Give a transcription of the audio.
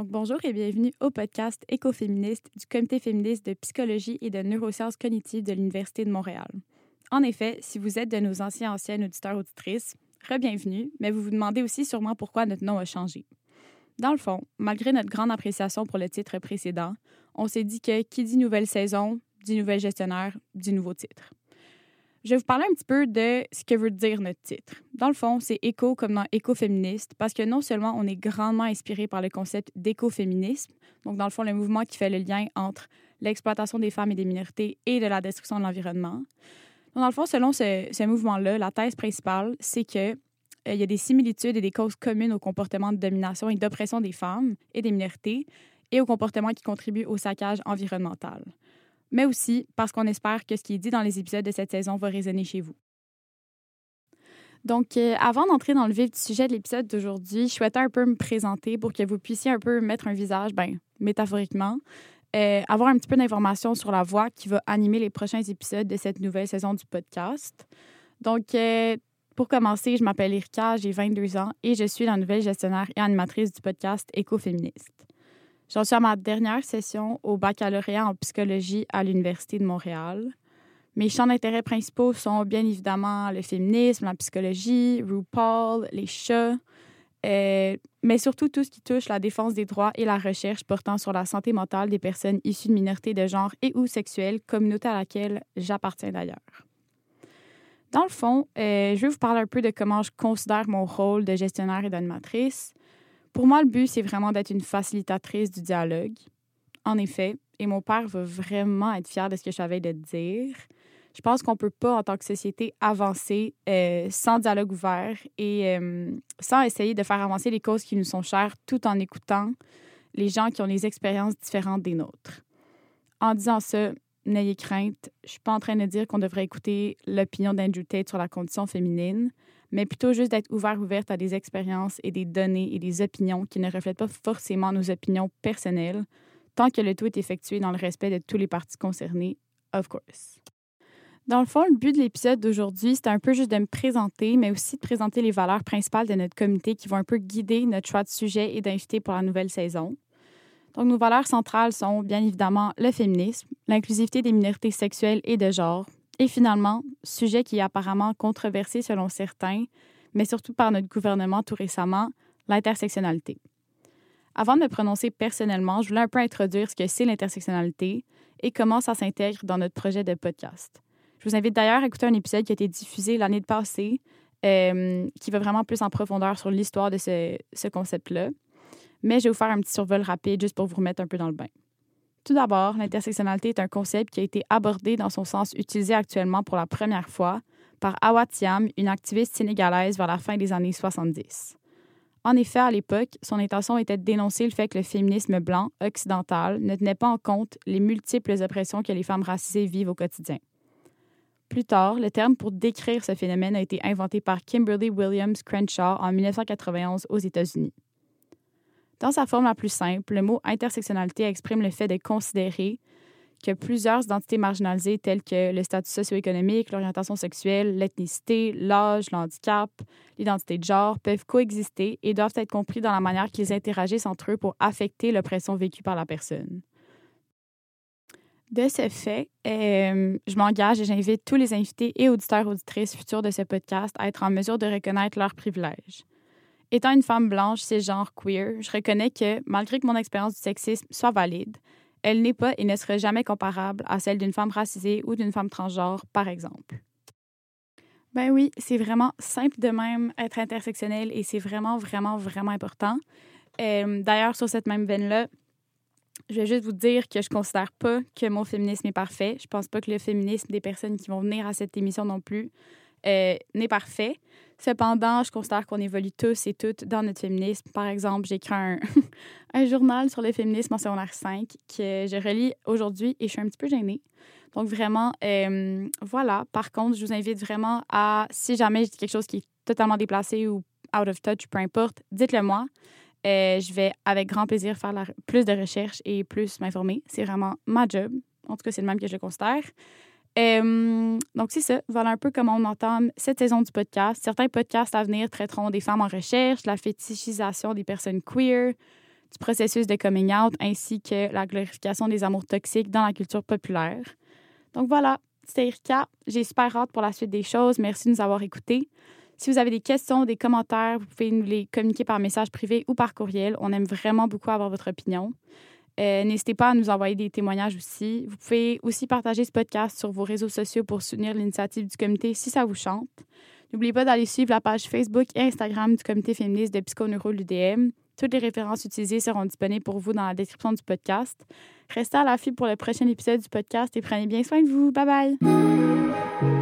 Donc, bonjour et bienvenue au podcast Écoféministe du Comité féministe de psychologie et de neurosciences cognitives de l'Université de Montréal. En effet, si vous êtes de nos anciens anciennes auditeurs auditrices, re-bienvenue, mais vous vous demandez aussi sûrement pourquoi notre nom a changé. Dans le fond, malgré notre grande appréciation pour le titre précédent, on s'est dit que qui dit nouvelle saison, dit nouvel gestionnaire, dit nouveau titre. Je vais vous parler un petit peu de ce que veut dire notre titre. Dans le fond, c'est éco comme dans écoféministe, parce que non seulement on est grandement inspiré par le concept d'écoféminisme, donc dans le fond, le mouvement qui fait le lien entre l'exploitation des femmes et des minorités et de la destruction de l'environnement. Dans le fond, selon ce, ce mouvement-là, la thèse principale, c'est que euh, il y a des similitudes et des causes communes au comportement de domination et d'oppression des femmes et des minorités et au comportement qui contribue au saccage environnemental mais aussi parce qu'on espère que ce qui est dit dans les épisodes de cette saison va résonner chez vous. Donc, euh, avant d'entrer dans le vif du sujet de l'épisode d'aujourd'hui, je souhaitais un peu me présenter pour que vous puissiez un peu mettre un visage, ben, métaphoriquement, euh, avoir un petit peu d'informations sur la voix qui va animer les prochains épisodes de cette nouvelle saison du podcast. Donc, euh, pour commencer, je m'appelle Erika, j'ai 22 ans et je suis la nouvelle gestionnaire et animatrice du podcast Écoféministe. J'en suis à ma dernière session au baccalauréat en psychologie à l'Université de Montréal. Mes champs d'intérêt principaux sont bien évidemment le féminisme, la psychologie, RuPaul, les chats, euh, mais surtout tout ce qui touche la défense des droits et la recherche portant sur la santé mentale des personnes issues de minorités de genre et ou sexuelles, communauté à laquelle j'appartiens d'ailleurs. Dans le fond, euh, je vais vous parler un peu de comment je considère mon rôle de gestionnaire et d'animatrice, pour moi, le but, c'est vraiment d'être une facilitatrice du dialogue. En effet, et mon père va vraiment être fier de ce que j'avais de dire. Je pense qu'on ne peut pas, en tant que société, avancer euh, sans dialogue ouvert et euh, sans essayer de faire avancer les causes qui nous sont chères tout en écoutant les gens qui ont des expériences différentes des nôtres. En disant ça, n'ayez crainte, je ne suis pas en train de dire qu'on devrait écouter l'opinion d'Andrew Tate sur la condition féminine mais plutôt juste d'être ouvert, ouverte à des expériences et des données et des opinions qui ne reflètent pas forcément nos opinions personnelles, tant que le tout est effectué dans le respect de tous les parties concernées, of course. Dans le fond, le but de l'épisode d'aujourd'hui, c'est un peu juste de me présenter, mais aussi de présenter les valeurs principales de notre comité qui vont un peu guider notre choix de sujet et d'invité pour la nouvelle saison. Donc, nos valeurs centrales sont bien évidemment le féminisme, l'inclusivité des minorités sexuelles et de genre, et finalement, sujet qui est apparemment controversé selon certains, mais surtout par notre gouvernement tout récemment, l'intersectionnalité. Avant de me prononcer personnellement, je voulais un peu introduire ce que c'est l'intersectionnalité et comment ça s'intègre dans notre projet de podcast. Je vous invite d'ailleurs à écouter un épisode qui a été diffusé l'année passée, euh, qui va vraiment plus en profondeur sur l'histoire de ce, ce concept-là. Mais je vais vous faire un petit survol rapide juste pour vous remettre un peu dans le bain. Tout d'abord, l'intersectionnalité est un concept qui a été abordé dans son sens utilisé actuellement pour la première fois par Awa Thiam, une activiste sénégalaise vers la fin des années 70. En effet, à l'époque, son intention était de dénoncer le fait que le féminisme blanc, occidental, ne tenait pas en compte les multiples oppressions que les femmes racisées vivent au quotidien. Plus tard, le terme pour décrire ce phénomène a été inventé par Kimberly Williams Crenshaw en 1991 aux États-Unis. Dans sa forme la plus simple, le mot intersectionnalité exprime le fait de considérer que plusieurs identités marginalisées telles que le statut socio-économique, l'orientation sexuelle, l'ethnicité, l'âge, l'handicap, l'identité de genre peuvent coexister et doivent être compris dans la manière qu'ils interagissent entre eux pour affecter l'oppression vécue par la personne. De ce fait, euh, je m'engage et j'invite tous les invités et auditeurs auditrices futurs de ce podcast à être en mesure de reconnaître leurs privilèges, Étant une femme blanche, genre queer, je reconnais que, malgré que mon expérience du sexisme soit valide, elle n'est pas et ne serait jamais comparable à celle d'une femme racisée ou d'une femme transgenre, par exemple. Ben oui, c'est vraiment simple de même être intersectionnel et c'est vraiment, vraiment, vraiment important. Euh, d'ailleurs, sur cette même veine-là, je vais juste vous dire que je considère pas que mon féminisme est parfait. Je pense pas que le féminisme des personnes qui vont venir à cette émission non plus euh, n'est parfait. Cependant, je considère qu'on évolue tous et toutes dans notre féminisme. Par exemple, j'écris un, un, journal sur le féminisme en secondaire 5 que je relis aujourd'hui et je suis un petit peu gênée. Donc, vraiment, euh, voilà. Par contre, je vous invite vraiment à, si jamais j'ai quelque chose qui est totalement déplacé ou out of touch, peu importe, dites-le moi. Euh, je vais avec grand plaisir faire plus de recherches et plus m'informer. C'est vraiment ma job. En tout cas, c'est le même que je le considère. Donc, c'est ça. Voilà un peu comment on entame cette saison du podcast. Certains podcasts à venir traiteront des femmes en recherche, la fétichisation des personnes queer, du processus de coming out ainsi que la glorification des amours toxiques dans la culture populaire. Donc voilà, c'était Erika. J'ai super hâte pour la suite des choses. Merci de nous avoir écoutés. Si vous avez des questions, des commentaires, vous pouvez nous les communiquer par message privé ou par courriel. On aime vraiment beaucoup avoir votre opinion. Euh, n'hésitez pas à nous envoyer des témoignages aussi. Vous pouvez aussi partager ce podcast sur vos réseaux sociaux pour soutenir l'initiative du comité si ça vous chante. N'oubliez pas d'aller suivre la page Facebook et Instagram du comité féministe de Psychoneuro l'UDM. Toutes les références utilisées seront disponibles pour vous dans la description du podcast. Restez à l'affût pour le prochain épisode du podcast et prenez bien soin de vous. Bye bye!